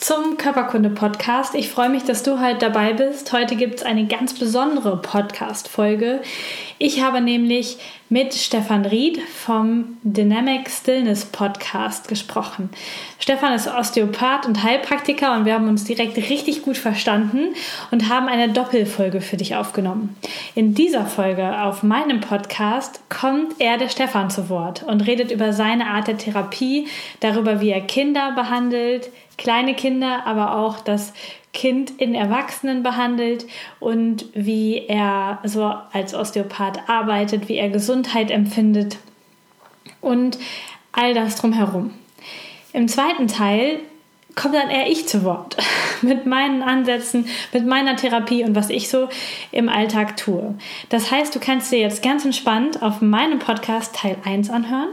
zum Körperkunde-Podcast. Ich freue mich, dass du heute dabei bist. Heute gibt es eine ganz besondere Podcast-Folge. Ich habe nämlich mit Stefan Ried vom Dynamic Stillness Podcast gesprochen. Stefan ist Osteopath und Heilpraktiker und wir haben uns direkt richtig gut verstanden und haben eine Doppelfolge für dich aufgenommen. In dieser Folge auf meinem Podcast kommt er der Stefan zu Wort und redet über seine Art der Therapie, darüber, wie er Kinder behandelt, kleine Kinder, aber auch das Kind in Erwachsenen behandelt und wie er so als Osteopath arbeitet, wie er Gesundheit empfindet und all das drumherum. Im zweiten Teil komme dann eher ich zu Wort mit meinen Ansätzen, mit meiner Therapie und was ich so im Alltag tue. Das heißt, du kannst dir jetzt ganz entspannt auf meinem Podcast Teil 1 anhören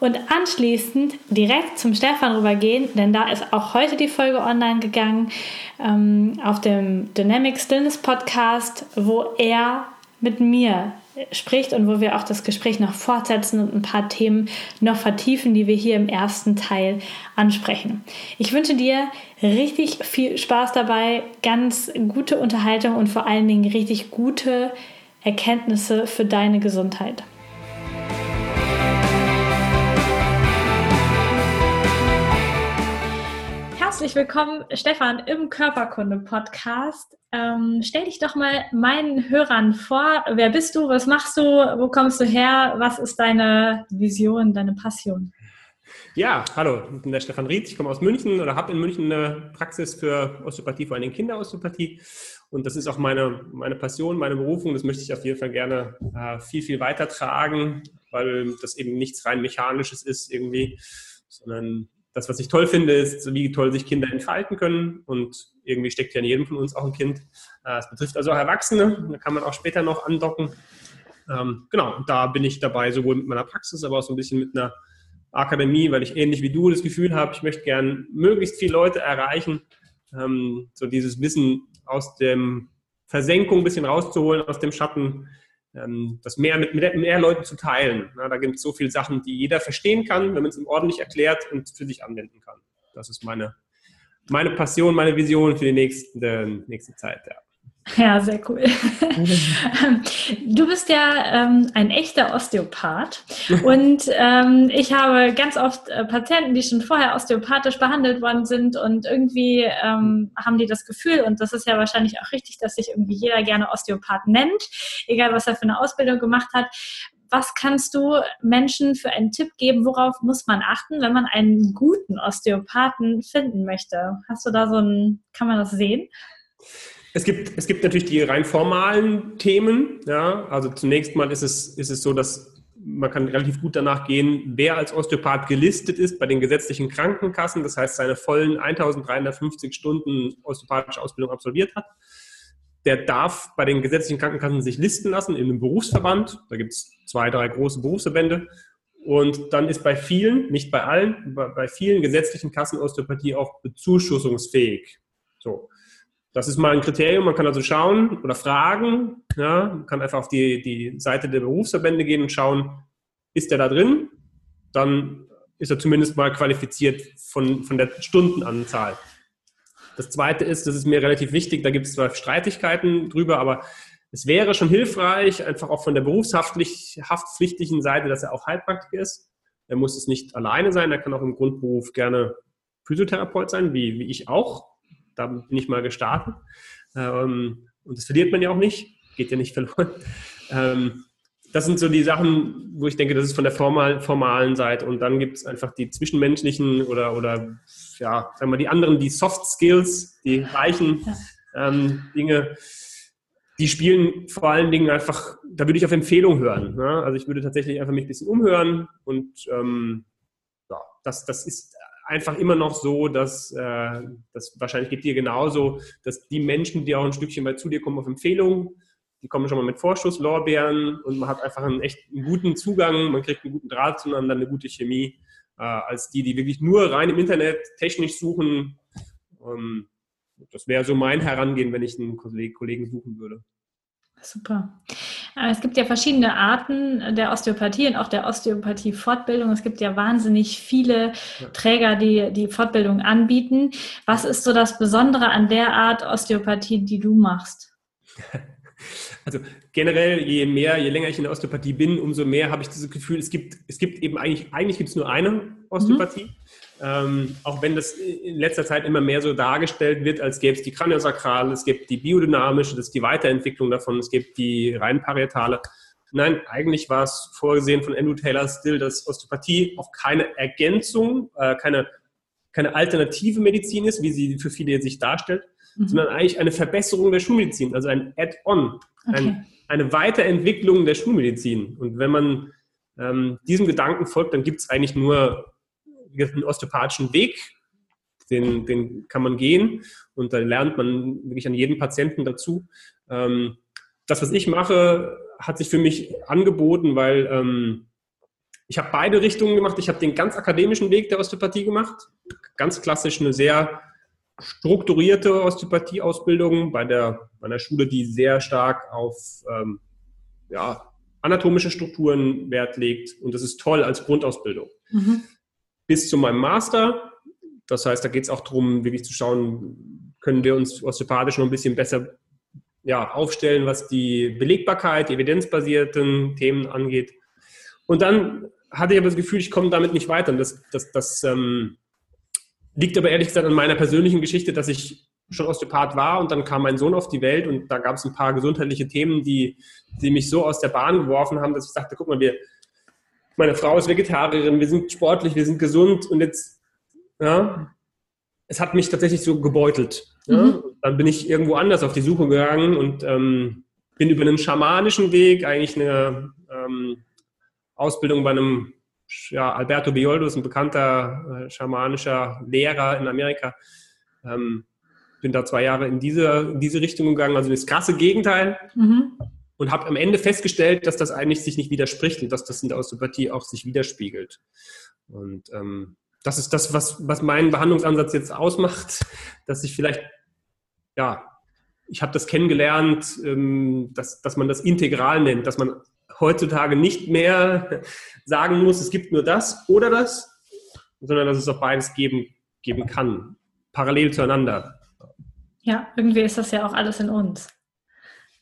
und anschließend direkt zum Stefan rübergehen, denn da ist auch heute die Folge online gegangen ähm, auf dem Dynamic Stillness Podcast, wo er mit mir spricht und wo wir auch das Gespräch noch fortsetzen und ein paar Themen noch vertiefen, die wir hier im ersten Teil ansprechen. Ich wünsche dir richtig viel Spaß dabei, ganz gute Unterhaltung und vor allen Dingen richtig gute Erkenntnisse für deine Gesundheit. Herzlich willkommen, Stefan, im Körperkunde-Podcast. Ähm, stell dich doch mal meinen Hörern vor. Wer bist du? Was machst du? Wo kommst du her? Was ist deine Vision, deine Passion? Ja, hallo, ich bin der Stefan Ried. Ich komme aus München oder habe in München eine Praxis für Osteopathie, vor allem Kinderosteopathie. Und das ist auch meine, meine Passion, meine Berufung. Das möchte ich auf jeden Fall gerne äh, viel, viel weiter tragen, weil das eben nichts rein Mechanisches ist irgendwie, sondern das, was ich toll finde, ist, wie toll sich Kinder entfalten können. Und irgendwie steckt ja in jedem von uns auch ein Kind. Äh, es betrifft also auch Erwachsene. Da kann man auch später noch andocken. Ähm, genau, da bin ich dabei, sowohl mit meiner Praxis, aber auch so ein bisschen mit einer Akademie, weil ich ähnlich wie du das Gefühl habe, ich möchte gern möglichst viele Leute erreichen, ähm, so dieses Wissen aus dem Versenkung ein bisschen rauszuholen, aus dem Schatten, das mehr mit, mehr Leuten zu teilen. Da gibt es so viele Sachen, die jeder verstehen kann, wenn man es ihm ordentlich erklärt und für sich anwenden kann. Das ist meine, meine Passion, meine Vision für die nächste, nächste Zeit. Ja. Ja, sehr cool. Du bist ja ähm, ein echter Osteopath und ähm, ich habe ganz oft äh, Patienten, die schon vorher osteopathisch behandelt worden sind und irgendwie ähm, haben die das Gefühl, und das ist ja wahrscheinlich auch richtig, dass sich irgendwie jeder gerne Osteopath nennt, egal was er für eine Ausbildung gemacht hat. Was kannst du Menschen für einen Tipp geben? Worauf muss man achten, wenn man einen guten Osteopathen finden möchte? Hast du da so ein, kann man das sehen? Es gibt, es gibt natürlich die rein formalen Themen. Ja? Also zunächst mal ist es, ist es so, dass man kann relativ gut danach gehen, wer als Osteopath gelistet ist bei den gesetzlichen Krankenkassen, das heißt seine vollen 1350 Stunden osteopathische Ausbildung absolviert hat. Der darf bei den gesetzlichen Krankenkassen sich listen lassen in einem Berufsverband. Da gibt es zwei, drei große Berufsverbände. Und dann ist bei vielen, nicht bei allen, bei vielen gesetzlichen Kassen Osteopathie auch bezuschussungsfähig. So. Das ist mal ein Kriterium. Man kann also schauen oder fragen. Ja, man kann einfach auf die, die Seite der Berufsverbände gehen und schauen, ist der da drin? Dann ist er zumindest mal qualifiziert von, von der Stundenanzahl. Das zweite ist, das ist mir relativ wichtig, da gibt es zwar Streitigkeiten drüber, aber es wäre schon hilfreich, einfach auch von der berufshaftpflichtigen Seite, dass er auch Heilpraktiker ist. Er muss es nicht alleine sein, er kann auch im Grundberuf gerne Physiotherapeut sein, wie, wie ich auch da bin ich mal gestartet. Ähm, und das verliert man ja auch nicht, geht ja nicht verloren. Ähm, das sind so die Sachen, wo ich denke, das ist von der formal, formalen Seite. Und dann gibt es einfach die zwischenmenschlichen oder, oder ja, sagen wir die anderen, die Soft Skills, die weichen ähm, Dinge, die spielen vor allen Dingen einfach, da würde ich auf Empfehlung hören. Ne? Also ich würde tatsächlich einfach mich ein bisschen umhören und ähm, ja, das, das ist einfach immer noch so, dass äh, das wahrscheinlich geht dir genauso, dass die Menschen, die auch ein Stückchen weit zu dir kommen auf Empfehlung, die kommen schon mal mit Vorschusslorbeeren und man hat einfach einen echt einen guten Zugang, man kriegt einen guten Draht zueinander, eine gute Chemie, äh, als die, die wirklich nur rein im Internet technisch suchen. Ähm, das wäre so mein Herangehen, wenn ich einen Kollegen suchen würde. Super. Äh, es gibt ja verschiedene Arten der Osteopathie und auch der Osteopathie-Fortbildung. Es gibt ja wahnsinnig viele Träger, die die Fortbildung anbieten. Was ist so das Besondere an der Art Osteopathie, die du machst? Also generell, je mehr, je länger ich in der Osteopathie bin, umso mehr habe ich dieses Gefühl, es gibt, es gibt eben eigentlich, eigentlich gibt es nur eine Osteopathie. Mhm. Ähm, auch wenn das in letzter Zeit immer mehr so dargestellt wird, als gäbe es die Kraniosakrale, es gibt die biodynamische, das ist die Weiterentwicklung davon, es gibt die rein parietale. Nein, eigentlich war es vorgesehen von Andrew Taylor Still, dass Osteopathie auch keine Ergänzung, äh, keine, keine alternative Medizin ist, wie sie für viele sich darstellt, mhm. sondern eigentlich eine Verbesserung der Schulmedizin, also ein Add-on, okay. ein, eine Weiterentwicklung der Schulmedizin. Und wenn man ähm, diesem Gedanken folgt, dann gibt es eigentlich nur einen osteopathischen Weg, den, den kann man gehen und da lernt man wirklich an jedem Patienten dazu. Ähm, das, was ich mache, hat sich für mich angeboten, weil ähm, ich habe beide Richtungen gemacht. Ich habe den ganz akademischen Weg der Osteopathie gemacht, ganz klassisch eine sehr strukturierte Osteopathie-Ausbildung bei der, bei einer Schule, die sehr stark auf ähm, ja, anatomische Strukturen Wert legt. Und das ist toll als Grundausbildung. Mhm bis zu meinem Master. Das heißt, da geht es auch darum, wirklich zu schauen, können wir uns osteopathisch noch ein bisschen besser ja, aufstellen, was die Belegbarkeit, die evidenzbasierten Themen angeht. Und dann hatte ich aber das Gefühl, ich komme damit nicht weiter. Und das, das, das ähm, liegt aber ehrlich gesagt an meiner persönlichen Geschichte, dass ich schon Osteopath war und dann kam mein Sohn auf die Welt und da gab es ein paar gesundheitliche Themen, die, die mich so aus der Bahn geworfen haben, dass ich sagte, guck mal, wir, meine Frau ist Vegetarierin, wir sind sportlich, wir sind gesund und jetzt, ja, es hat mich tatsächlich so gebeutelt. Ja? Mhm. Dann bin ich irgendwo anders auf die Suche gegangen und ähm, bin über einen schamanischen Weg, eigentlich eine ähm, Ausbildung bei einem, ja, Alberto Bioldo ist ein bekannter äh, schamanischer Lehrer in Amerika. Ähm, bin da zwei Jahre in diese, in diese Richtung gegangen, also das krasse Gegenteil. Mhm und habe am Ende festgestellt, dass das eigentlich sich nicht widerspricht und dass das in der Osteopathie auch sich widerspiegelt. Und ähm, das ist das, was, was meinen Behandlungsansatz jetzt ausmacht, dass ich vielleicht, ja, ich habe das kennengelernt, ähm, dass, dass man das integral nennt, dass man heutzutage nicht mehr sagen muss, es gibt nur das oder das, sondern dass es auch beides geben, geben kann, parallel zueinander. Ja, irgendwie ist das ja auch alles in uns.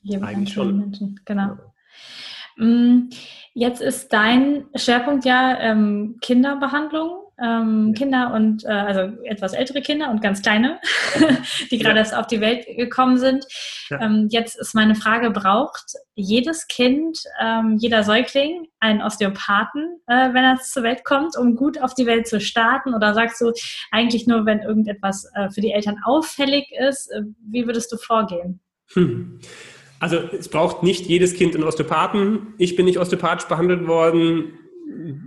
Jedem Eigentlich schon. Menschen, genau. Ja. Mm, jetzt ist dein Schwerpunkt ja ähm, Kinderbehandlung. Ähm, Kinder und äh, also etwas ältere Kinder und ganz kleine, die gerade ja. erst auf die Welt gekommen sind. Ja. Ähm, jetzt ist meine Frage: Braucht jedes Kind, ähm, jeder Säugling einen Osteopathen, äh, wenn er zur Welt kommt, um gut auf die Welt zu starten? Oder sagst du eigentlich nur, wenn irgendetwas äh, für die Eltern auffällig ist? Äh, wie würdest du vorgehen? Hm. Also es braucht nicht jedes Kind einen Osteopathen. Ich bin nicht osteopathisch behandelt worden.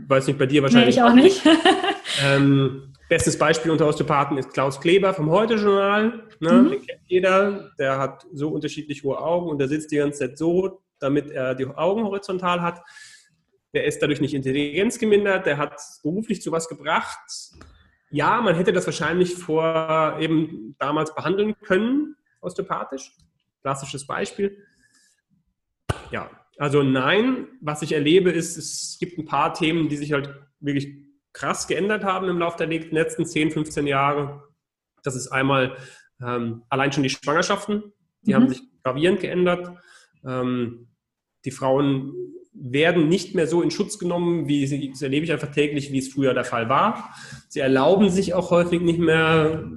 Weiß nicht, bei dir wahrscheinlich. Nee, ich auch nicht. ähm, bestes Beispiel unter Osteopathen ist Klaus Kleber vom Heute-Journal. Ne? Mhm. Den kennt jeder. Der hat so unterschiedlich hohe Augen und der sitzt die ganze Zeit so, damit er die Augen horizontal hat. Der ist dadurch nicht intelligenzgemindert. Der hat beruflich zu was gebracht. Ja, man hätte das wahrscheinlich vor eben damals behandeln können, osteopathisch klassisches Beispiel. Ja, also nein, was ich erlebe, ist, es gibt ein paar Themen, die sich halt wirklich krass geändert haben im Laufe der letzten 10, 15 Jahre. Das ist einmal ähm, allein schon die Schwangerschaften, die mhm. haben sich gravierend geändert. Ähm, die Frauen werden nicht mehr so in Schutz genommen, wie sie, das erlebe ich einfach täglich, wie es früher der Fall war. Sie erlauben sich auch häufig nicht mehr,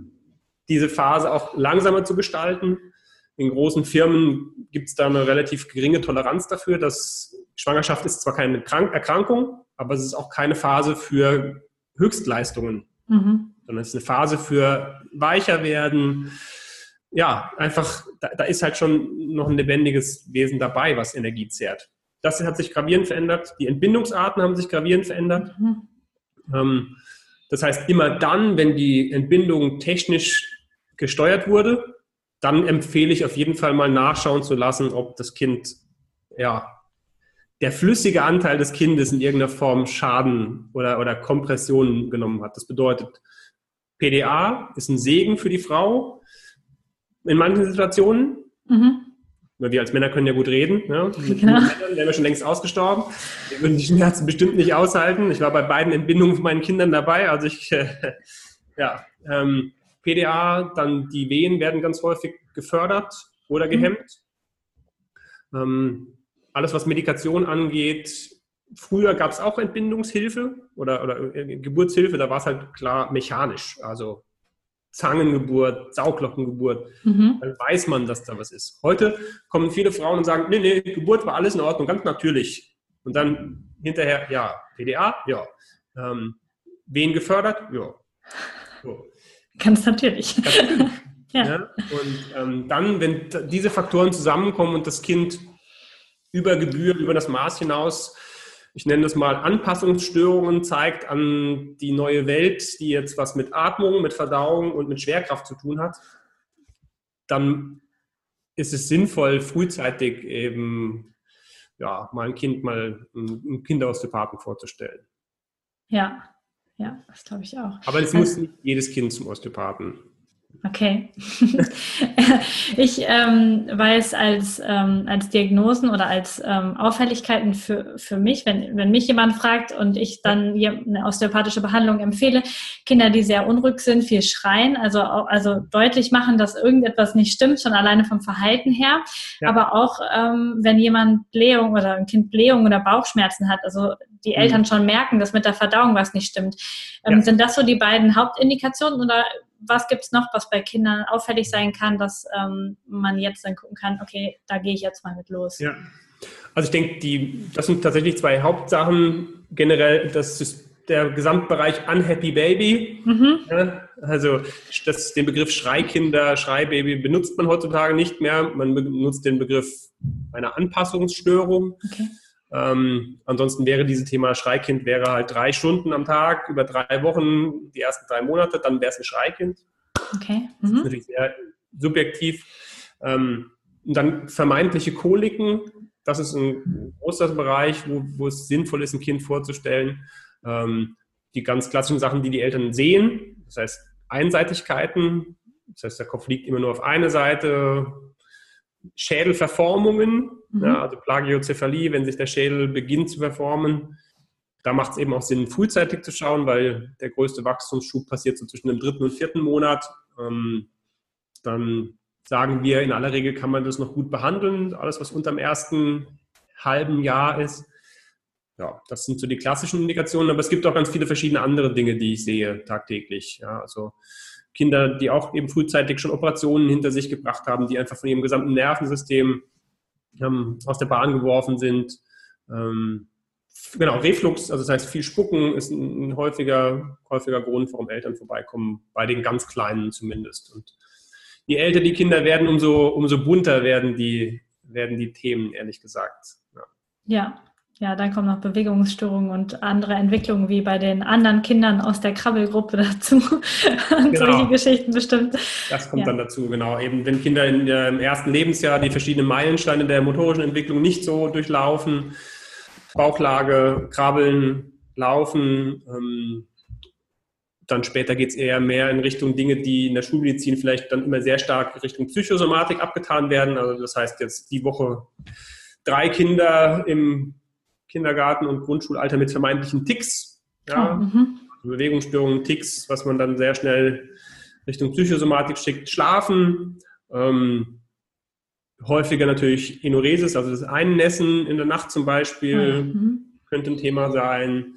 diese Phase auch langsamer zu gestalten. In großen Firmen gibt es da eine relativ geringe Toleranz dafür, dass Schwangerschaft ist zwar keine Krank Erkrankung, aber es ist auch keine Phase für Höchstleistungen, mhm. sondern es ist eine Phase für weicher werden. Ja, einfach, da, da, ist halt schon noch ein lebendiges Wesen dabei, was Energie zehrt. Das hat sich gravierend verändert. Die Entbindungsarten haben sich gravierend verändert. Mhm. Ähm, das heißt, immer dann, wenn die Entbindung technisch gesteuert wurde, dann empfehle ich auf jeden Fall mal nachschauen zu lassen, ob das Kind, ja, der flüssige Anteil des Kindes in irgendeiner Form Schaden oder, oder Kompressionen genommen hat. Das bedeutet, PDA ist ein Segen für die Frau in manchen Situationen. Mhm. Wir als Männer können ja gut reden. Ne? Mit genau. Männern wären wir schon längst ausgestorben. Wir würden die Schmerzen bestimmt nicht aushalten. Ich war bei beiden Entbindungen von meinen Kindern dabei. Also ich, äh, ja, ähm, PDA, dann die Wehen werden ganz häufig gefördert oder mhm. gehemmt. Mhm. Ähm, alles, was Medikation angeht, früher gab es auch Entbindungshilfe oder, oder äh, Geburtshilfe, da war es halt klar mechanisch. Also Zangengeburt, Sauglockengeburt, mhm. dann weiß man, dass da was ist. Heute kommen viele Frauen und sagen, nee, nee, Geburt war alles in Ordnung, ganz natürlich. Und dann hinterher, ja, PDA, ja. Ähm, wen gefördert? Ja. Ganz natürlich. Ganz natürlich. ja. ja. Und ähm, dann, wenn diese Faktoren zusammenkommen und das Kind über Gebühr, über das Maß hinaus ich nenne das mal Anpassungsstörungen zeigt an die neue Welt, die jetzt was mit Atmung, mit Verdauung und mit Schwerkraft zu tun hat, dann ist es sinnvoll, frühzeitig eben ja, mal ein Kind mal einen Kinderosteopathen vorzustellen. Ja, ja, das glaube ich auch. Aber es muss nicht jedes Kind zum Osteopathen. Okay. ich ähm, weiß als, ähm, als Diagnosen oder als ähm, Auffälligkeiten für, für mich, wenn, wenn mich jemand fragt und ich dann eine osteopathische Behandlung empfehle, Kinder, die sehr unruhig sind, viel schreien, also, also deutlich machen, dass irgendetwas nicht stimmt, schon alleine vom Verhalten her, ja. aber auch ähm, wenn jemand Blähung oder ein Kind Blähung oder Bauchschmerzen hat, also die Eltern mhm. schon merken, dass mit der Verdauung was nicht stimmt. Ähm, ja. Sind das so die beiden Hauptindikationen oder was gibt es noch, was bei Kindern auffällig sein kann, dass ähm, man jetzt dann gucken kann, okay, da gehe ich jetzt mal mit los? Ja, also ich denke, die, das sind tatsächlich zwei Hauptsachen. Generell, das ist der Gesamtbereich Unhappy Baby. Mhm. Ja, also das, den Begriff Schreikinder, Schreibaby benutzt man heutzutage nicht mehr. Man benutzt den Begriff einer Anpassungsstörung. Okay. Ähm, ansonsten wäre dieses Thema Schreikind wäre halt drei Stunden am Tag über drei Wochen, die ersten drei Monate, dann wäre es ein Schreikind. Okay. Mhm. Das ist mhm. natürlich sehr subjektiv. Ähm, und dann vermeintliche Koliken, das ist ein großer Bereich, wo, wo es sinnvoll ist, ein Kind vorzustellen. Ähm, die ganz klassischen Sachen, die die Eltern sehen, das heißt Einseitigkeiten, das heißt, der Kopf liegt immer nur auf eine Seite, Schädelverformungen, mhm. ja, also Plagiozephalie, wenn sich der Schädel beginnt zu verformen. Da macht es eben auch Sinn, frühzeitig zu schauen, weil der größte Wachstumsschub passiert so zwischen dem dritten und vierten Monat. Ähm, dann sagen wir, in aller Regel kann man das noch gut behandeln, alles, was unter dem ersten halben Jahr ist. Ja, das sind so die klassischen Indikationen, aber es gibt auch ganz viele verschiedene andere Dinge, die ich sehe tagtäglich. Ja, also Kinder, die auch eben frühzeitig schon Operationen hinter sich gebracht haben, die einfach von ihrem gesamten Nervensystem ähm, aus der Bahn geworfen sind. Ähm, genau, Reflux, also das heißt viel Spucken, ist ein, ein, häufiger, häufiger Grund, warum Eltern vorbeikommen, bei den ganz Kleinen zumindest. Und je älter die Kinder werden, umso, umso bunter werden die, werden die Themen, ehrlich gesagt. Ja. ja. Ja, dann kommen noch Bewegungsstörungen und andere Entwicklungen wie bei den anderen Kindern aus der Krabbelgruppe dazu. Genau. Solche Geschichten bestimmt. Das kommt ja. dann dazu, genau. Eben wenn Kinder in, äh, im ersten Lebensjahr die verschiedenen Meilensteine der motorischen Entwicklung nicht so durchlaufen, Bauchlage, Krabbeln, Laufen, ähm, dann später geht es eher mehr in Richtung Dinge, die in der Schulmedizin vielleicht dann immer sehr stark Richtung Psychosomatik abgetan werden. Also das heißt jetzt die Woche drei Kinder im Kindergarten und Grundschulalter mit vermeintlichen Ticks, ja, mhm. Bewegungsstörungen, Ticks, was man dann sehr schnell Richtung Psychosomatik schickt, Schlafen, ähm, häufiger natürlich Enuresis, also das Einnässen in der Nacht zum Beispiel, mhm. könnte ein Thema sein.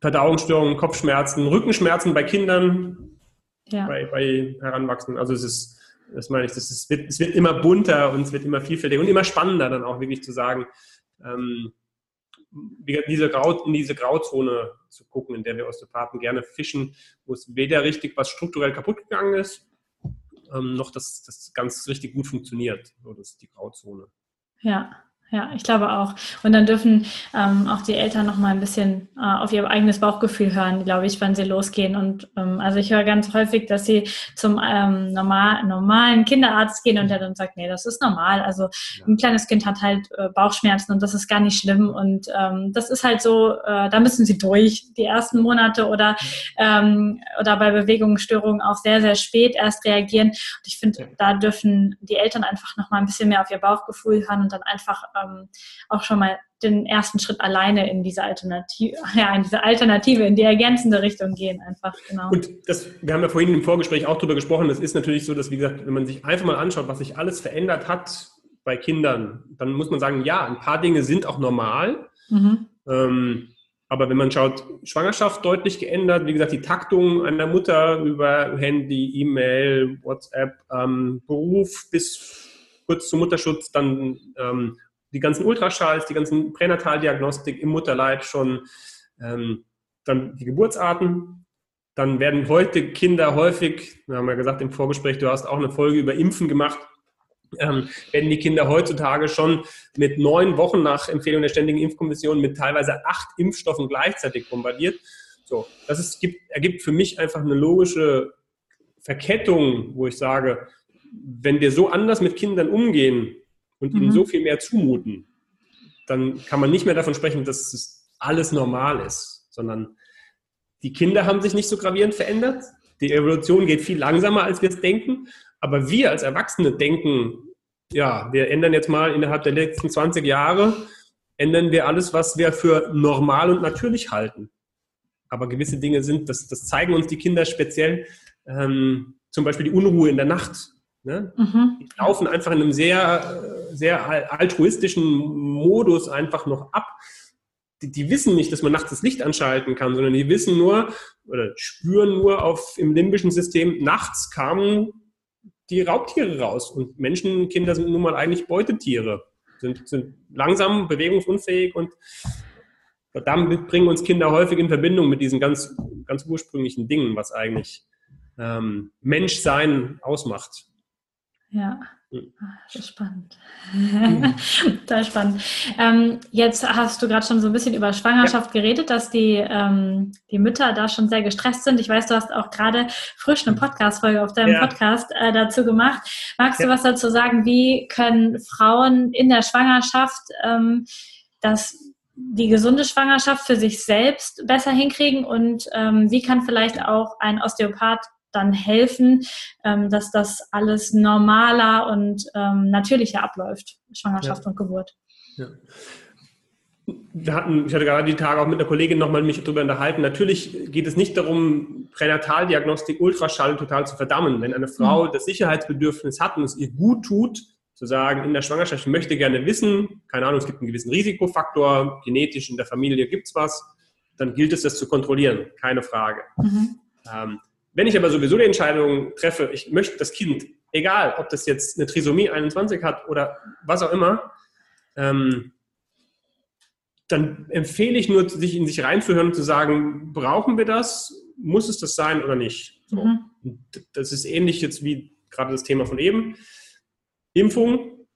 Verdauungsstörungen, Kopfschmerzen, Rückenschmerzen bei Kindern, ja. bei, bei Heranwachsenden. Also es ist, das meine ich, das ist, es wird immer bunter und es wird immer vielfältiger und immer spannender dann auch wirklich zu sagen, ähm, diese Grau, in diese Grauzone zu gucken, in der wir Osteopathen gerne fischen, wo es weder richtig was strukturell kaputt gegangen ist, ähm, noch dass das ganz richtig gut funktioniert. So, das ist die Grauzone. Ja, ja, ich glaube auch. Und dann dürfen ähm, auch die Eltern noch mal ein bisschen äh, auf ihr eigenes Bauchgefühl hören, glaube ich, wann sie losgehen. Und ähm, also ich höre ganz häufig, dass sie zum ähm, normal, normalen Kinderarzt gehen und der dann sagt, nee, das ist normal. Also ein kleines Kind hat halt äh, Bauchschmerzen und das ist gar nicht schlimm. Und ähm, das ist halt so, äh, da müssen sie durch die ersten Monate oder ähm, oder bei Bewegungsstörungen auch sehr sehr spät erst reagieren. Und ich finde, da dürfen die Eltern einfach noch mal ein bisschen mehr auf ihr Bauchgefühl hören und dann einfach ähm, auch schon mal den ersten Schritt alleine in diese Alternative, ja, in diese Alternative, in die ergänzende Richtung gehen, einfach, genau. Und das, wir haben ja vorhin im Vorgespräch auch darüber gesprochen, das ist natürlich so, dass, wie gesagt, wenn man sich einfach mal anschaut, was sich alles verändert hat bei Kindern, dann muss man sagen, ja, ein paar Dinge sind auch normal. Mhm. Ähm, aber wenn man schaut, Schwangerschaft deutlich geändert, wie gesagt, die Taktung einer Mutter über Handy, E-Mail, WhatsApp, ähm, Beruf bis kurz zum Mutterschutz, dann ähm, die ganzen Ultraschalls, die ganzen Pränataldiagnostik im Mutterleib schon, ähm, dann die Geburtsarten. Dann werden heute Kinder häufig, wir haben ja gesagt im Vorgespräch, du hast auch eine Folge über Impfen gemacht, ähm, werden die Kinder heutzutage schon mit neun Wochen nach Empfehlung der Ständigen Impfkommission mit teilweise acht Impfstoffen gleichzeitig bombardiert. So, das ist, gibt, ergibt für mich einfach eine logische Verkettung, wo ich sage, wenn wir so anders mit Kindern umgehen, und ihnen mhm. so viel mehr zumuten, dann kann man nicht mehr davon sprechen, dass es alles normal ist, sondern die Kinder haben sich nicht so gravierend verändert. Die Evolution geht viel langsamer, als wir es denken. Aber wir als Erwachsene denken, ja, wir ändern jetzt mal innerhalb der letzten 20 Jahre, ändern wir alles, was wir für normal und natürlich halten. Aber gewisse Dinge sind, das, das zeigen uns die Kinder speziell, ähm, zum Beispiel die Unruhe in der Nacht. Ne? Mhm. Die laufen einfach in einem sehr, sehr altruistischen Modus einfach noch ab. Die, die, wissen nicht, dass man nachts das Licht anschalten kann, sondern die wissen nur oder spüren nur auf im limbischen System, nachts kamen die Raubtiere raus. Und Menschenkinder sind nun mal eigentlich Beutetiere, sind, sind langsam, bewegungsunfähig und damit bringen uns Kinder häufig in Verbindung mit diesen ganz, ganz ursprünglichen Dingen, was eigentlich ähm, Menschsein ausmacht. Ja, hm. ah, das ist spannend. Mhm. Total spannend. Ähm, jetzt hast du gerade schon so ein bisschen über Schwangerschaft ja. geredet, dass die, ähm, die Mütter da schon sehr gestresst sind. Ich weiß, du hast auch gerade frisch eine Podcast-Folge auf deinem ja. Podcast äh, dazu gemacht. Magst ja. du was dazu sagen? Wie können Frauen in der Schwangerschaft ähm, das die gesunde Schwangerschaft für sich selbst besser hinkriegen und ähm, wie kann vielleicht auch ein Osteopath dann helfen, ähm, dass das alles normaler und ähm, natürlicher abläuft, Schwangerschaft ja. und Geburt. Ja. Wir hatten, ich hatte gerade die Tage auch mit einer Kollegin nochmal mich darüber unterhalten. Natürlich geht es nicht darum, Pränataldiagnostik, Ultraschall total zu verdammen. Wenn eine Frau mhm. das Sicherheitsbedürfnis hat und es ihr gut tut, zu sagen, in der Schwangerschaft, ich möchte gerne wissen, keine Ahnung, es gibt einen gewissen Risikofaktor, genetisch in der Familie gibt es was, dann gilt es, das zu kontrollieren, keine Frage. Mhm. Ähm, wenn ich aber sowieso die Entscheidung treffe, ich möchte das Kind, egal ob das jetzt eine Trisomie 21 hat oder was auch immer, ähm, dann empfehle ich nur, sich in sich reinzuhören und zu sagen, brauchen wir das? Muss es das sein oder nicht? So. Mhm. Das ist ähnlich jetzt wie gerade das Thema von eben. Impfung.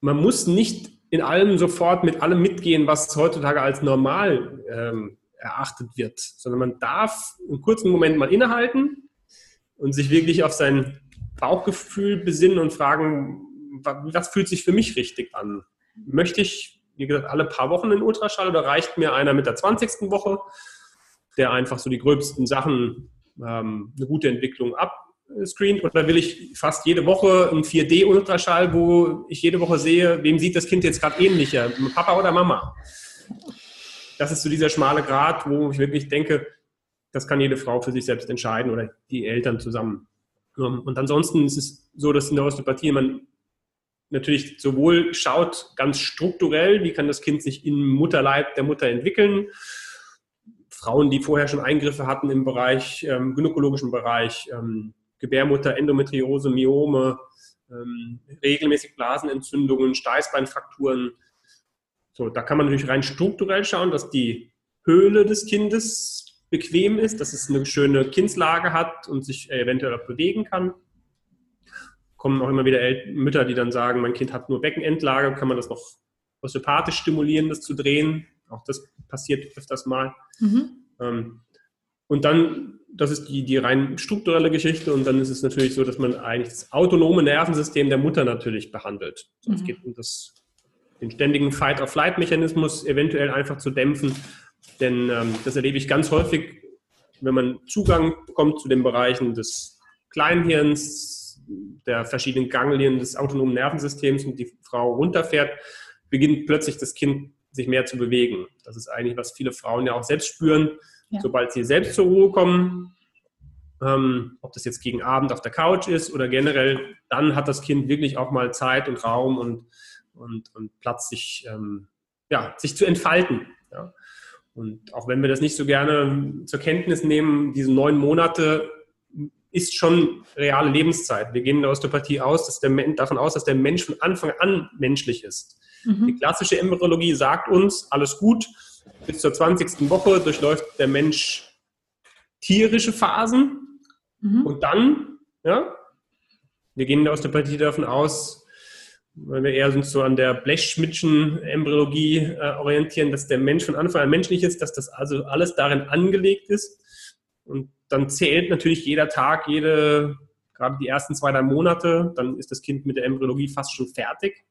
Man muss nicht in allem sofort mit allem mitgehen, was heutzutage als normal ähm, erachtet wird, sondern man darf einen kurzen Moment mal innehalten und sich wirklich auf sein Bauchgefühl besinnen und fragen, was fühlt sich für mich richtig an? Möchte ich, wie gesagt, alle paar Wochen einen Ultraschall oder reicht mir einer mit der 20. Woche, der einfach so die gröbsten Sachen, ähm, eine gute Entwicklung abscreent? Oder will ich fast jede Woche einen 4D-Ultraschall, wo ich jede Woche sehe, wem sieht das Kind jetzt gerade ähnlicher, Papa oder Mama? Das ist so dieser schmale Grat, wo ich wirklich denke, das kann jede Frau für sich selbst entscheiden oder die Eltern zusammen. Ähm, und ansonsten ist es so, dass in der Osteopathie man natürlich sowohl schaut ganz strukturell, wie kann das Kind sich im Mutterleib der Mutter entwickeln. Frauen, die vorher schon Eingriffe hatten im Bereich, ähm, gynäkologischen Bereich, ähm, Gebärmutter, Endometriose, Myome, ähm, regelmäßig Blasenentzündungen, Steißbeinfrakturen, so, da kann man natürlich rein strukturell schauen, dass die Höhle des Kindes bequem ist, dass es eine schöne Kindslage hat und sich eventuell auch bewegen kann. Kommen auch immer wieder Mütter, die dann sagen, mein Kind hat nur Beckenendlage, kann man das noch osteopathisch stimulierendes zu drehen. Auch das passiert öfters mal. Mhm. Ähm, und dann, das ist die, die rein strukturelle Geschichte. Und dann ist es natürlich so, dass man eigentlich das autonome Nervensystem der Mutter natürlich behandelt. Mhm. Es geht um das, den ständigen Fight-of-Flight-Mechanismus eventuell einfach zu dämpfen. Denn ähm, das erlebe ich ganz häufig, wenn man Zugang bekommt zu den Bereichen des Kleinhirns, der verschiedenen Ganglien des autonomen Nervensystems und die Frau runterfährt, beginnt plötzlich das Kind sich mehr zu bewegen. Das ist eigentlich, was viele Frauen ja auch selbst spüren, ja. sobald sie selbst zur Ruhe kommen. Ähm, ob das jetzt gegen Abend auf der Couch ist oder generell, dann hat das Kind wirklich auch mal Zeit und Raum und, und, und Platz, sich, ähm, ja, sich zu entfalten. Ja. Und auch wenn wir das nicht so gerne zur Kenntnis nehmen, diese neun Monate ist schon reale Lebenszeit. Wir gehen in der Osteopathie aus, dass der davon aus, dass der Mensch von Anfang an menschlich ist. Mhm. Die klassische Embryologie sagt uns, alles gut, bis zur 20. Woche durchläuft der Mensch tierische Phasen mhm. und dann, ja, wir gehen in der Osteopathie davon aus, weil wir eher uns so an der Blechschmidtschen Embryologie äh, orientieren, dass der Mensch von Anfang an menschlich ist, dass das also alles darin angelegt ist. Und dann zählt natürlich jeder Tag, jede, gerade die ersten zwei, drei Monate, dann ist das Kind mit der Embryologie fast schon fertig.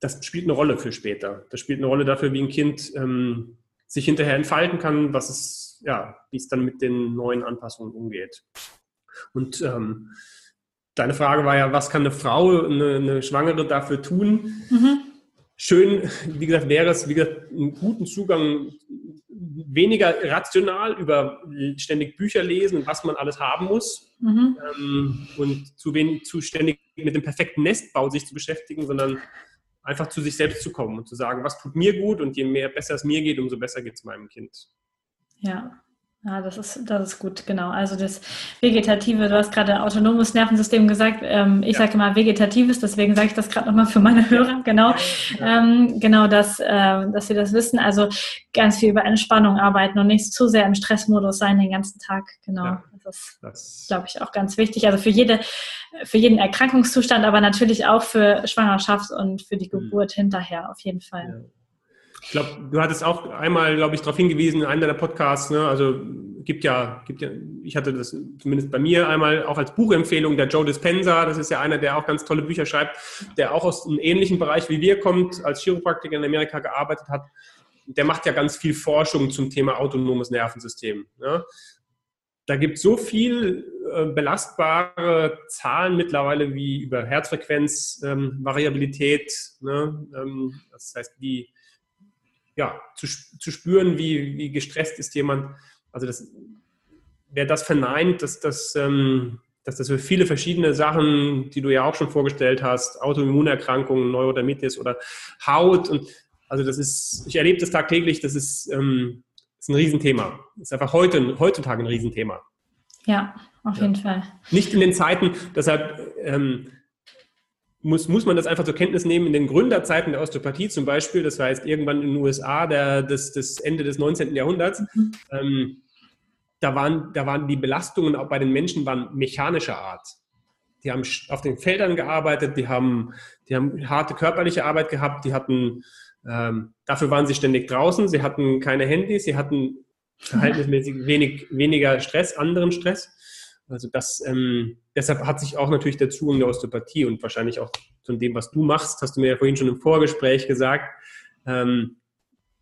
Das spielt eine Rolle für später. Das spielt eine Rolle dafür, wie ein Kind ähm, sich hinterher entfalten kann, was es, ja, wie es dann mit den neuen Anpassungen umgeht. Und ähm, deine Frage war ja, was kann eine Frau, eine, eine Schwangere dafür tun? Mhm. Schön, wie gesagt, wäre es, wie gesagt, einen guten Zugang weniger rational über ständig Bücher lesen, was man alles haben muss mhm. ähm, und zu wenig zu ständig mit dem perfekten Nestbau sich zu beschäftigen, sondern einfach zu sich selbst zu kommen und zu sagen, was tut mir gut und je mehr besser es mir geht, umso besser geht es meinem Kind. Ja, ja, das ist, das ist gut, genau. Also das Vegetative, du hast gerade autonomes Nervensystem gesagt. Ähm, ich ja. sage immer Vegetatives, deswegen sage ich das gerade nochmal für meine Hörer, genau. Ja. Ähm, genau, dass, äh, dass sie das wissen. Also ganz viel über Entspannung arbeiten und nicht zu sehr im Stressmodus sein den ganzen Tag. Genau. Ja. Das ist, glaube ich, auch ganz wichtig. Also für jede, für jeden Erkrankungszustand, aber natürlich auch für Schwangerschaft und für die mhm. Geburt mhm. hinterher, auf jeden Fall. Ich glaube, du hattest auch einmal, glaube ich, darauf hingewiesen in einem deiner Podcasts, ne? also gibt ja, gibt ja, ich hatte das zumindest bei mir einmal auch als Buchempfehlung, der Joe Dispenza, das ist ja einer, der auch ganz tolle Bücher schreibt, der auch aus einem ähnlichen Bereich wie wir kommt, als Chiropraktiker in Amerika gearbeitet hat. Der macht ja ganz viel Forschung zum Thema autonomes Nervensystem. Ne? Da gibt es so viel äh, belastbare Zahlen mittlerweile wie über Herzfrequenz, ähm, Variabilität, ne? ähm, das heißt, wie ja, zu, zu spüren, wie, wie gestresst ist jemand. Also das, wer das verneint, dass das, ähm, dass das für viele verschiedene Sachen, die du ja auch schon vorgestellt hast, Autoimmunerkrankungen, Neurodermitis oder Haut und also das ist, ich erlebe das tagtäglich, das ist, ähm, ist ein Riesenthema. Das ist einfach heute, heutzutage ein Riesenthema. Ja, auf jeden Fall. Nicht in den Zeiten, deshalb ähm, muss, muss man das einfach zur Kenntnis nehmen, in den Gründerzeiten der Osteopathie zum Beispiel, das heißt irgendwann in den USA, der, das, das Ende des 19. Jahrhunderts, mhm. ähm, da, waren, da waren die Belastungen auch bei den Menschen waren mechanischer Art. Die haben auf den Feldern gearbeitet, die haben, die haben harte körperliche Arbeit gehabt, die hatten, ähm, dafür waren sie ständig draußen, sie hatten keine Handys, sie hatten verhältnismäßig wenig, weniger Stress, anderen Stress. Also das, ähm, deshalb hat sich auch natürlich der Zugang der Osteopathie und wahrscheinlich auch von dem, was du machst, hast du mir ja vorhin schon im Vorgespräch gesagt, ähm,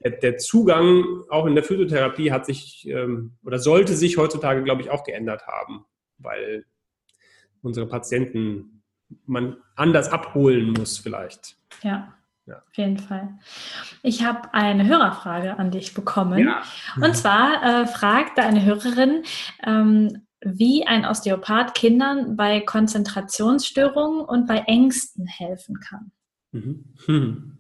der, der, Zugang auch in der Physiotherapie hat sich ähm, oder sollte sich heutzutage, glaube ich, auch geändert haben, weil unsere Patienten man anders abholen muss vielleicht. Ja. Ja. Auf jeden Fall. Ich habe eine Hörerfrage an dich bekommen. Ja. Und zwar äh, fragt eine Hörerin, ähm, wie ein Osteopath Kindern bei Konzentrationsstörungen und bei Ängsten helfen kann. Mhm. Hm.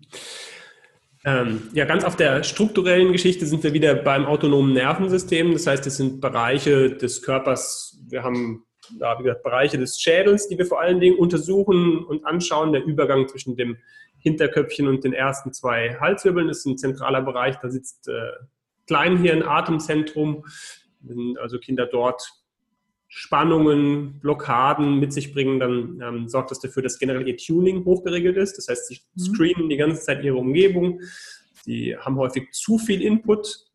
Ähm, ja, ganz auf der strukturellen Geschichte sind wir wieder beim autonomen Nervensystem. Das heißt, es sind Bereiche des Körpers. Wir haben ja, wie gesagt, Bereiche des Schädels, die wir vor allen Dingen untersuchen und anschauen. Der Übergang zwischen dem Hinterköpfchen und den ersten zwei Halswirbeln ist ein zentraler Bereich. Da sitzt äh, Kleinhirn, Atemzentrum. Also Kinder dort Spannungen, Blockaden mit sich bringen, dann ähm, sorgt das dafür, dass generell ihr Tuning hochgeregelt ist. Das heißt, sie mhm. screenen die ganze Zeit ihre Umgebung. Sie haben häufig zu viel Input.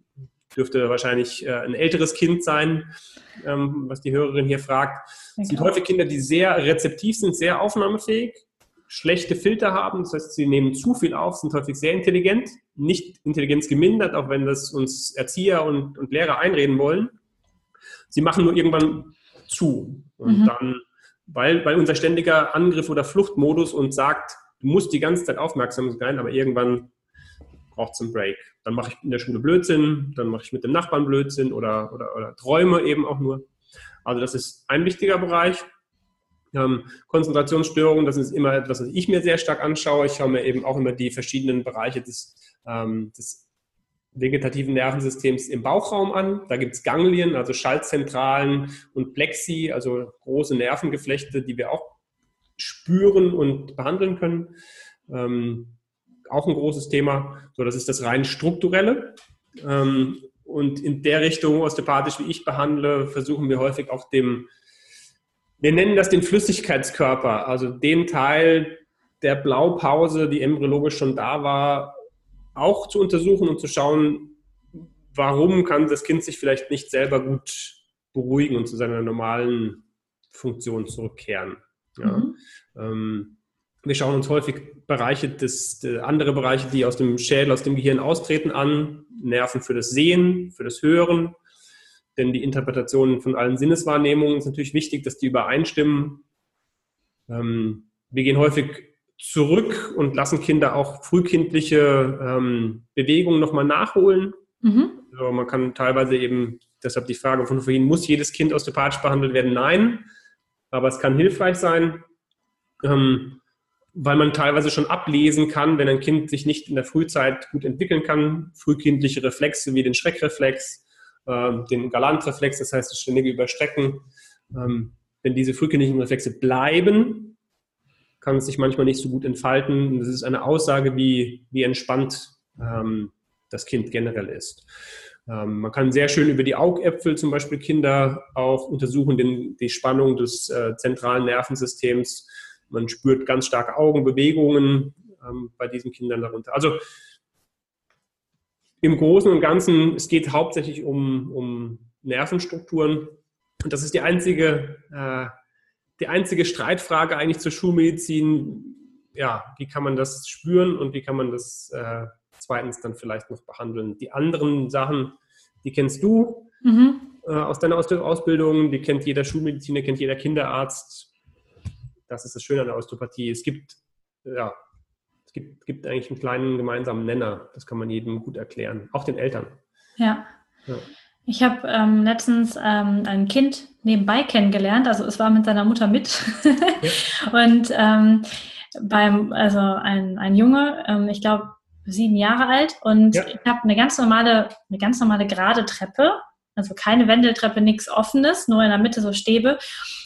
Dürfte wahrscheinlich äh, ein älteres Kind sein, ähm, was die Hörerin hier fragt. Es sind häufig Kinder, die sehr rezeptiv sind, sehr aufnahmefähig, schlechte Filter haben. Das heißt, sie nehmen zu viel auf, sind häufig sehr intelligent, nicht Intelligenz gemindert, auch wenn das uns Erzieher und, und Lehrer einreden wollen. Sie machen nur irgendwann zu. Und mhm. dann, weil, weil unser ständiger Angriff oder Fluchtmodus uns sagt, du musst die ganze Zeit aufmerksam sein, aber irgendwann braucht es einen Break. Dann mache ich in der Schule Blödsinn, dann mache ich mit dem Nachbarn Blödsinn oder, oder, oder träume eben auch nur. Also das ist ein wichtiger Bereich. Ähm, Konzentrationsstörungen, das ist immer etwas, was ich mir sehr stark anschaue. Ich schaue mir eben auch immer die verschiedenen Bereiche des, ähm, des vegetativen Nervensystems im Bauchraum an. Da gibt es Ganglien, also Schaltzentralen und Plexi, also große Nervengeflechte, die wir auch spüren und behandeln können. Ähm, auch ein großes Thema. So, das ist das rein strukturelle. Ähm, und in der Richtung osteopathisch, wie ich behandle, versuchen wir häufig auch dem, wir nennen das den Flüssigkeitskörper, also den Teil der Blaupause, die embryologisch schon da war, auch zu untersuchen und zu schauen, warum kann das Kind sich vielleicht nicht selber gut beruhigen und zu seiner normalen Funktion zurückkehren. Ja. Mhm. Ähm, wir schauen uns häufig Bereiche des, andere Bereiche, die aus dem Schädel, aus dem Gehirn austreten, an. Nerven für das Sehen, für das Hören. Denn die Interpretation von allen Sinneswahrnehmungen ist natürlich wichtig, dass die übereinstimmen. Ähm, wir gehen häufig zurück und lassen Kinder auch frühkindliche ähm, Bewegungen nochmal nachholen. Mhm. Also man kann teilweise eben, deshalb die Frage von vorhin, muss jedes Kind osteopathisch behandelt werden? Nein, aber es kann hilfreich sein, ähm, weil man teilweise schon ablesen kann, wenn ein Kind sich nicht in der Frühzeit gut entwickeln kann, frühkindliche Reflexe wie den Schreckreflex, äh, den Galantreflex, das heißt das ständige Überstrecken, ähm, wenn diese frühkindlichen Reflexe bleiben, kann es sich manchmal nicht so gut entfalten. Das ist eine Aussage, wie, wie entspannt ähm, das Kind generell ist. Ähm, man kann sehr schön über die Augäpfel zum Beispiel Kinder auch untersuchen, den, die Spannung des äh, zentralen Nervensystems. Man spürt ganz starke Augenbewegungen ähm, bei diesen Kindern darunter. Also im Großen und Ganzen, es geht hauptsächlich um, um Nervenstrukturen. Und das ist die einzige äh, die einzige Streitfrage eigentlich zur Schulmedizin, ja, wie kann man das spüren und wie kann man das äh, zweitens dann vielleicht noch behandeln. Die anderen Sachen, die kennst du mhm. äh, aus deiner Ausbildung, die kennt jeder Schulmediziner, kennt jeder Kinderarzt. Das ist das Schöne an der Osteopathie. Es gibt, ja, es gibt, gibt eigentlich einen kleinen gemeinsamen Nenner. Das kann man jedem gut erklären, auch den Eltern. Ja. ja. Ich habe ähm, letztens ähm, ein Kind nebenbei kennengelernt, also es war mit seiner Mutter mit. Und ähm, beim, also ein, ein Junge, ähm, ich glaube sieben Jahre alt, und ja. ich habe eine ganz normale, eine ganz normale gerade Treppe, also keine Wendeltreppe, nichts Offenes, nur in der Mitte so Stäbe.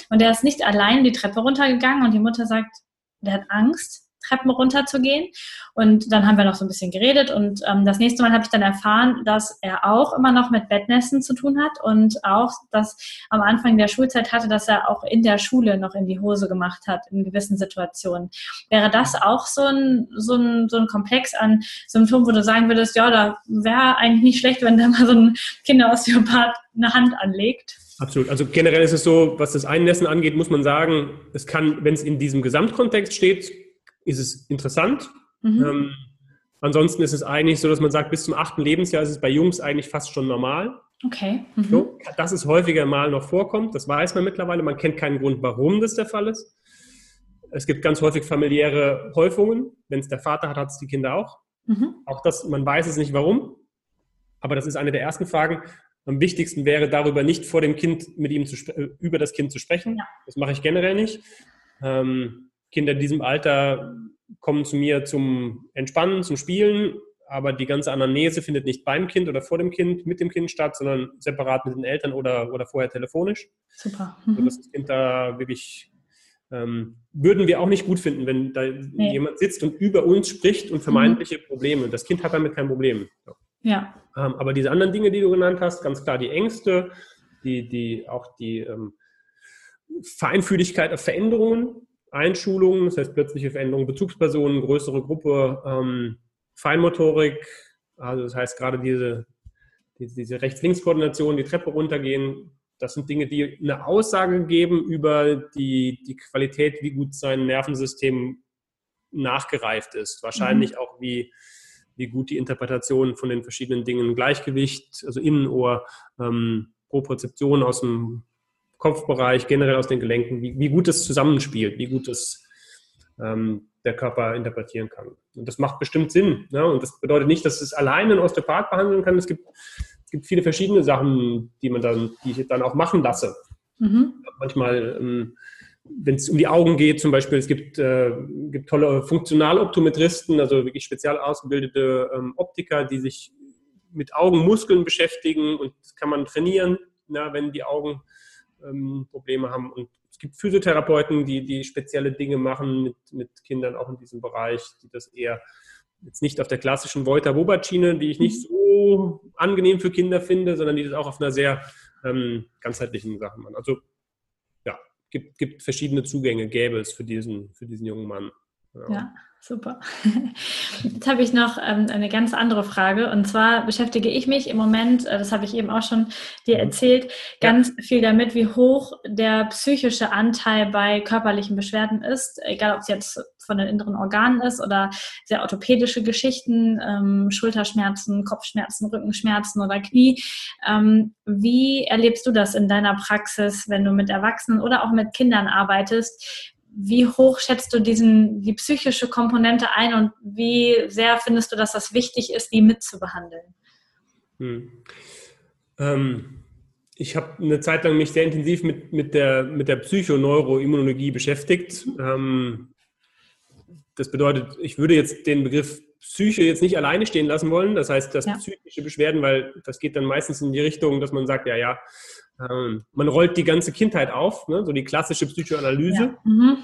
Und er ist nicht allein die Treppe runtergegangen und die Mutter sagt, der hat Angst. Treppen runterzugehen. Und dann haben wir noch so ein bisschen geredet und ähm, das nächste Mal habe ich dann erfahren, dass er auch immer noch mit Bettnässen zu tun hat und auch, dass am Anfang der Schulzeit hatte, dass er auch in der Schule noch in die Hose gemacht hat in gewissen Situationen. Wäre das auch so ein, so ein, so ein Komplex an Symptomen, wo du sagen würdest, ja, da wäre eigentlich nicht schlecht, wenn da mal so ein Kinderosteopath eine Hand anlegt? Absolut. Also generell ist es so, was das Einnässen angeht, muss man sagen, es kann, wenn es in diesem Gesamtkontext steht, ist es interessant. Mhm. Ähm, ansonsten ist es eigentlich so, dass man sagt, bis zum achten Lebensjahr ist es bei Jungs eigentlich fast schon normal. Okay. Mhm. So, dass es häufiger mal noch vorkommt, das weiß man mittlerweile. Man kennt keinen Grund, warum das der Fall ist. Es gibt ganz häufig familiäre Häufungen. Wenn es der Vater hat, hat es die Kinder auch. Mhm. Auch das, man weiß es nicht warum. Aber das ist eine der ersten Fragen. Am wichtigsten wäre darüber nicht vor dem Kind mit ihm zu, über das Kind zu sprechen. Ja. Das mache ich generell nicht. Ähm, Kinder in diesem Alter kommen zu mir zum Entspannen, zum Spielen, aber die ganze Anamnese findet nicht beim Kind oder vor dem Kind, mit dem Kind statt, sondern separat mit den Eltern oder, oder vorher telefonisch. Super. Mhm. Sodass das Kind da wirklich, ähm, würden wir auch nicht gut finden, wenn da nee. jemand sitzt und über uns spricht und vermeintliche mhm. Probleme. Das Kind hat damit kein Problem. So. Ja. Ähm, aber diese anderen Dinge, die du genannt hast, ganz klar die Ängste, die, die auch die ähm, Feinfühligkeit auf Veränderungen, Einschulungen, das heißt plötzliche Veränderungen, Bezugspersonen, größere Gruppe, ähm, Feinmotorik, also das heißt gerade diese, diese Rechts-Links-Koordination, die Treppe runtergehen, das sind Dinge, die eine Aussage geben über die, die Qualität, wie gut sein Nervensystem nachgereift ist. Wahrscheinlich mhm. auch, wie, wie gut die Interpretation von den verschiedenen Dingen, Gleichgewicht, also Innenohr, ähm, Propriozeption aus dem Kopfbereich, generell aus den Gelenken, wie, wie gut es zusammenspielt, wie gut es ähm, der Körper interpretieren kann. Und das macht bestimmt Sinn. Ne? Und das bedeutet nicht, dass es alleine ein Osteopath behandeln kann. Es gibt, es gibt viele verschiedene Sachen, die man dann, die ich dann auch machen lasse. Mhm. Manchmal ähm, wenn es um die Augen geht, zum Beispiel, es gibt, äh, gibt tolle Funktionaloptometristen, also wirklich spezial ausgebildete ähm, Optiker, die sich mit Augenmuskeln beschäftigen und das kann man trainieren, na, wenn die Augen ähm, Probleme haben. Und es gibt Physiotherapeuten, die, die spezielle Dinge machen mit, mit Kindern auch in diesem Bereich, die das eher jetzt nicht auf der klassischen Voiter-Bobat-Schiene, die ich nicht so angenehm für Kinder finde, sondern die das auch auf einer sehr ähm, ganzheitlichen Sache machen. Also gibt, gibt verschiedene Zugänge, gäbe es für diesen, für diesen jungen Mann. ja. ja. Super. Jetzt habe ich noch ähm, eine ganz andere Frage. Und zwar beschäftige ich mich im Moment, äh, das habe ich eben auch schon dir mhm. erzählt, ganz ja. viel damit, wie hoch der psychische Anteil bei körperlichen Beschwerden ist. Egal, ob es jetzt von den inneren Organen ist oder sehr orthopädische Geschichten, ähm, Schulterschmerzen, Kopfschmerzen, Rückenschmerzen oder Knie. Ähm, wie erlebst du das in deiner Praxis, wenn du mit Erwachsenen oder auch mit Kindern arbeitest? Wie hoch schätzt du diesen, die psychische Komponente ein und wie sehr findest du, dass das wichtig ist, die mitzubehandeln? Hm. Ähm, ich habe eine Zeit lang mich sehr intensiv mit, mit der, mit der Psychoneuroimmunologie beschäftigt. Ähm, das bedeutet, ich würde jetzt den Begriff Psyche jetzt nicht alleine stehen lassen wollen. Das heißt, das ja. psychische Beschwerden, weil das geht dann meistens in die Richtung, dass man sagt, ja, ja, ähm, man rollt die ganze Kindheit auf, ne? so die klassische Psychoanalyse. Ja. Mhm.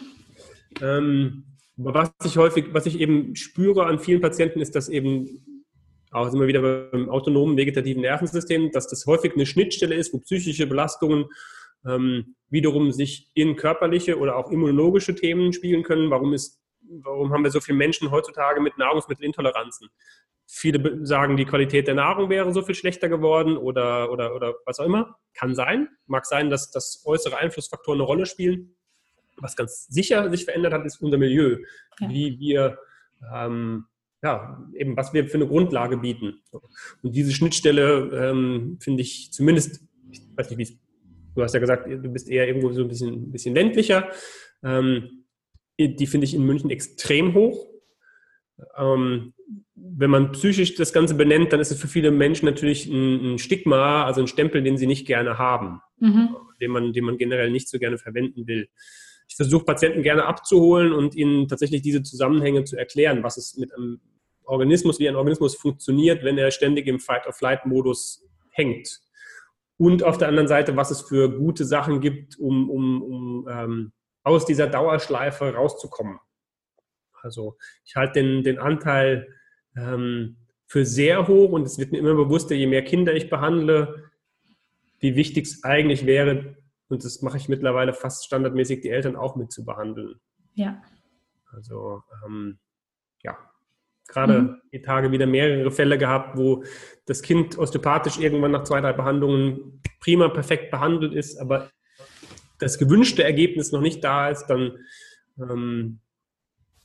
Ähm, was ich häufig, was ich eben spüre an vielen Patienten, ist, dass eben auch immer wieder beim autonomen vegetativen Nervensystem, dass das häufig eine Schnittstelle ist, wo psychische Belastungen ähm, wiederum sich in körperliche oder auch immunologische Themen spielen können. Warum ist warum haben wir so viele Menschen heutzutage mit Nahrungsmittelintoleranzen? Viele sagen, die Qualität der Nahrung wäre so viel schlechter geworden oder, oder, oder was auch immer. Kann sein. Mag sein, dass, dass äußere Einflussfaktoren eine Rolle spielen. Was ganz sicher sich verändert hat, ist unser Milieu. Ja. Wie wir, ähm, ja, eben was wir für eine Grundlage bieten. Und diese Schnittstelle ähm, finde ich zumindest, ich weiß nicht, wie es, du hast ja gesagt, du bist eher irgendwo so ein bisschen, ein bisschen ländlicher. Ähm, die finde ich in München extrem hoch. Ähm, wenn man psychisch das Ganze benennt, dann ist es für viele Menschen natürlich ein, ein Stigma, also ein Stempel, den sie nicht gerne haben, mhm. den, man, den man generell nicht so gerne verwenden will. Ich versuche Patienten gerne abzuholen und ihnen tatsächlich diese Zusammenhänge zu erklären, was es mit einem Organismus, wie ein Organismus funktioniert, wenn er ständig im Fight-of-Flight-Modus hängt. Und auf der anderen Seite, was es für gute Sachen gibt, um, um, um ähm, aus dieser Dauerschleife rauszukommen. Also ich halte den, den Anteil ähm, für sehr hoch und es wird mir immer bewusster, je mehr Kinder ich behandle, wie wichtig es eigentlich wäre, und das mache ich mittlerweile fast standardmäßig, die Eltern auch mit zu behandeln. Ja. Also ähm, ja, gerade mhm. die Tage wieder mehrere Fälle gehabt, wo das Kind osteopathisch irgendwann nach zwei, drei Behandlungen prima perfekt behandelt ist, aber das gewünschte Ergebnis noch nicht da ist, dann ähm,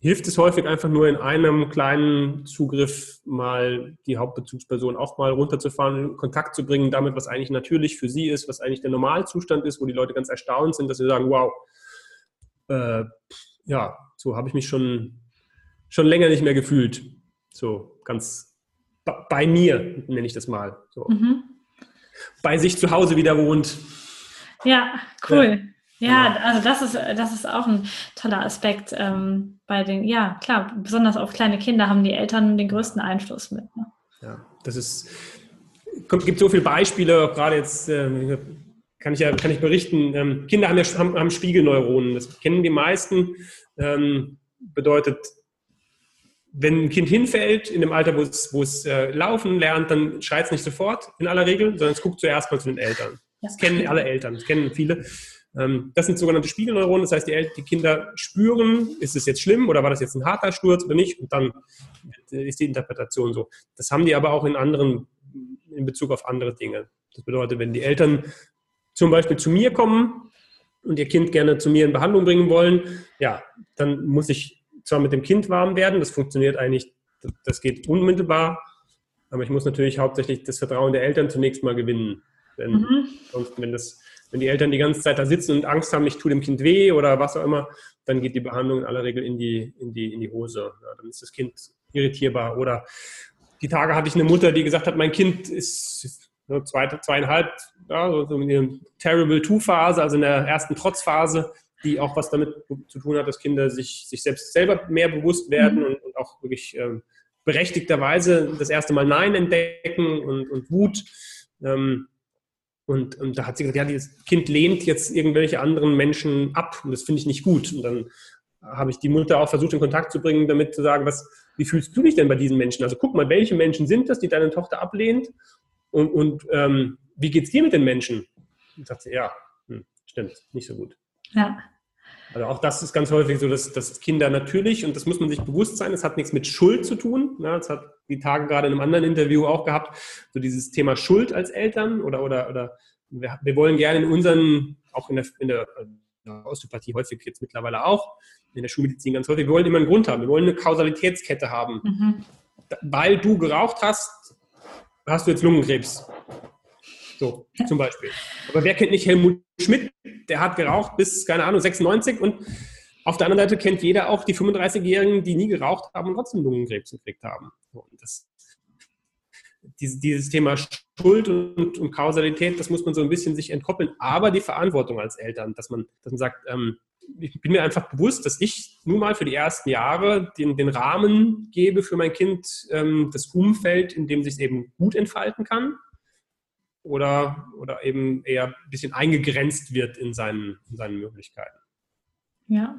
hilft es häufig einfach nur in einem kleinen Zugriff mal die Hauptbezugsperson auch mal runterzufahren, Kontakt zu bringen damit, was eigentlich natürlich für sie ist, was eigentlich der Normalzustand ist, wo die Leute ganz erstaunt sind, dass sie sagen, wow, äh, ja, so habe ich mich schon, schon länger nicht mehr gefühlt. So ganz bei mir, nenne ich das mal. So. Mhm. Bei sich zu Hause wieder wohnt. Ja, cool. Ja, genau. also das ist, das ist auch ein toller Aspekt ähm, bei den, ja, klar, besonders auf kleine Kinder haben die Eltern den größten Einfluss mit. Ne? Ja, das ist, es gibt so viele Beispiele, gerade jetzt äh, kann ich ja kann ich berichten, ähm, Kinder haben, ja, haben, haben, Spiegelneuronen, das kennen die meisten, ähm, bedeutet, wenn ein Kind hinfällt, in dem Alter, wo es, wo es äh, laufen lernt, dann schreit es nicht sofort in aller Regel, sondern es guckt zuerst mal zu den Eltern. Das kennen alle Eltern, das kennen viele. Ähm, das sind sogenannte Spiegelneuronen, das heißt, die, die, Kinder spüren, ist es jetzt schlimm oder war das jetzt ein harter Sturz oder nicht und dann ist die Interpretation so. Das haben die aber auch in anderen, in Bezug auf andere Dinge. Das bedeutet, wenn die Eltern zum Beispiel zu mir kommen und ihr Kind gerne zu mir in Behandlung bringen wollen, ja, dann muss ich zwar mit dem Kind warm werden, das funktioniert eigentlich, das geht unmittelbar, aber ich muss natürlich hauptsächlich das Vertrauen der Eltern zunächst mal gewinnen. Denn mhm. sonst, wenn, das, wenn die Eltern die ganze Zeit da sitzen und Angst haben, ich tue dem Kind weh oder was auch immer, dann geht die Behandlung in aller Regel in die, in die, in die Hose. Ja, dann ist das Kind irritierbar. Oder die Tage hatte ich eine Mutter, die gesagt hat, mein Kind ist zwei, zweieinhalb, ja, so in der Terrible Two-Phase, also in der ersten Trotzphase, die auch was damit zu tun hat, dass Kinder sich, sich selbst selber mehr bewusst werden mhm. und, und, auch wirklich ähm, berechtigterweise das erste Mal Nein entdecken und, und Wut. Ähm, und, und, da hat sie gesagt, ja, dieses Kind lehnt jetzt irgendwelche anderen Menschen ab und das finde ich nicht gut. Und dann habe ich die Mutter auch versucht, in Kontakt zu bringen, damit zu sagen, was, wie fühlst du dich denn bei diesen Menschen? Also guck mal, welche Menschen sind das, die deine Tochter ablehnt? Und, und ähm, wie geht es dir mit den Menschen? Und sagt sie, ja, hm, stimmt, nicht so gut. Ja. Also auch das ist ganz häufig so, dass, dass Kinder natürlich, und das muss man sich bewusst sein, es hat nichts mit Schuld zu tun. Ja, das hat die Tage gerade in einem anderen Interview auch gehabt, so dieses Thema Schuld als Eltern oder, oder, oder wir, wir wollen gerne in unseren, auch in der, in der, Osteopathie häufig jetzt mittlerweile auch, in der Schulmedizin ganz häufig, wir wollen immer einen Grund haben, wir wollen eine Kausalitätskette haben. Mhm. Weil du geraucht hast, hast du jetzt Lungenkrebs. So, zum Beispiel. Aber wer kennt nicht Helmut Schmidt? Der hat geraucht bis, keine Ahnung, 96 und auf der anderen Seite kennt jeder auch die 35-Jährigen, die nie geraucht haben und trotzdem Lungenkrebs gekriegt haben. Und das, dieses, Thema Schuld und, und, Kausalität, das muss man so ein bisschen sich entkoppeln. Aber die Verantwortung als Eltern, dass man, dass man sagt, ähm, ich bin mir einfach bewusst, dass ich nun mal für die ersten Jahre den, den Rahmen gebe für mein Kind, ähm, das Umfeld, in dem sich es eben gut entfalten kann oder, oder eben eher ein bisschen eingegrenzt wird in seinen, in seinen Möglichkeiten. Ja.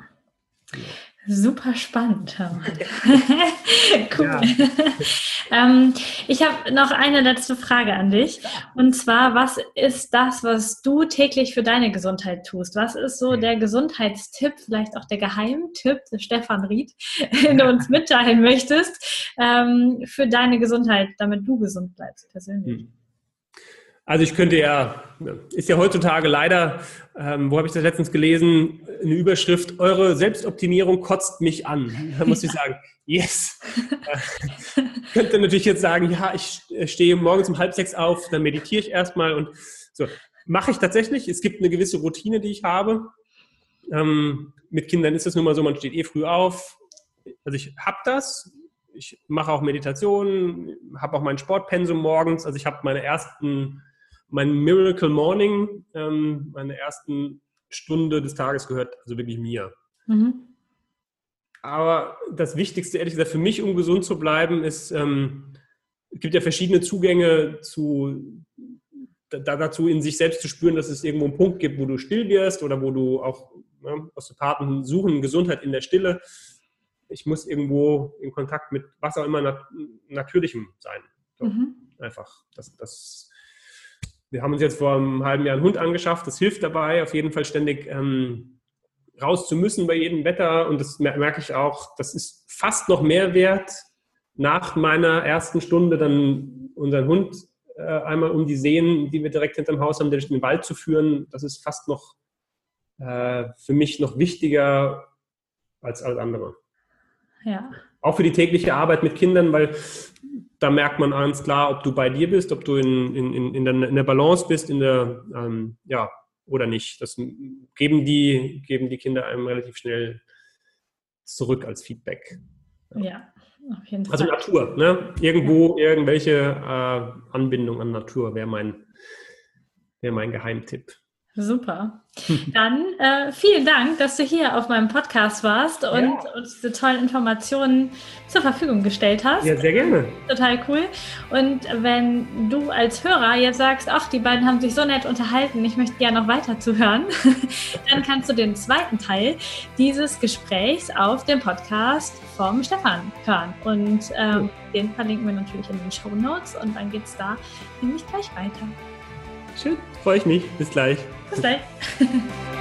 Super spannend. cool. ähm, ich habe noch eine letzte Frage an dich. Und zwar, was ist das, was du täglich für deine Gesundheit tust? Was ist so der Gesundheitstipp, vielleicht auch der Geheimtipp Stefan Ried, den du uns mitteilen möchtest, ähm, für deine Gesundheit, damit du gesund bleibst persönlich? Hm. Also ich könnte ja, ist ja heutzutage leider, ähm, wo habe ich das letztens gelesen, eine Überschrift, eure Selbstoptimierung kotzt mich an. Da muss ich sagen, yes. äh, könnte natürlich jetzt sagen, ja, ich stehe morgens um halb sechs auf, dann meditiere ich erstmal und so. Mache ich tatsächlich. Es gibt eine gewisse Routine, die ich habe. Ähm, mit Kindern ist es nun mal so, man steht eh früh auf. Also ich habe das. Ich mache auch Meditation, habe auch mein Sportpensum morgens. Also ich habe meine ersten mein Miracle Morning, ähm, meine ersten Stunde des Tages gehört also wirklich mir. Mhm. Aber das Wichtigste, ehrlich gesagt, für mich, um gesund zu bleiben, ist, ähm, es gibt ja verschiedene Zugänge zu, da, dazu, in sich selbst zu spüren, dass es irgendwo einen Punkt gibt, wo du still wirst oder wo du auch ne, Osteopathen suchen Gesundheit in der Stille. Ich muss irgendwo in Kontakt mit was auch immer nat Natürlichem sein. So, mhm. Einfach. Das, das wir haben uns jetzt vor einem halben Jahr einen Hund angeschafft. Das hilft dabei, auf jeden Fall ständig ähm, raus zu müssen bei jedem Wetter. Und das merke ich auch, das ist fast noch mehr wert, nach meiner ersten Stunde dann unseren Hund äh, einmal um die Seen, die wir direkt hinterm Haus haben, durch den Wald zu führen. Das ist fast noch äh, für mich noch wichtiger als alles andere. Ja. Auch für die tägliche Arbeit mit Kindern, weil da merkt man ganz klar, ob du bei dir bist, ob du in, in, in, der, in der Balance bist, in der, ähm, ja, oder nicht. Das geben die, geben die Kinder einem relativ schnell zurück als Feedback. Ja, auf jeden also Fall. Also Natur, ne? Irgendwo irgendwelche äh, Anbindung an Natur wäre mein, wär mein Geheimtipp. Super. Dann äh, vielen Dank, dass du hier auf meinem Podcast warst und ja. uns diese tollen Informationen zur Verfügung gestellt hast. Ja, sehr gerne. Total cool. Und wenn du als Hörer jetzt sagst, ach, die beiden haben sich so nett unterhalten, ich möchte gerne noch weiter zuhören, dann kannst du den zweiten Teil dieses Gesprächs auf dem Podcast vom Stefan hören. Und ähm, den verlinken wir natürlich in den Show Notes und dann geht es da nämlich gleich weiter. Schön, freue ich mich. Bis gleich. Bis gleich.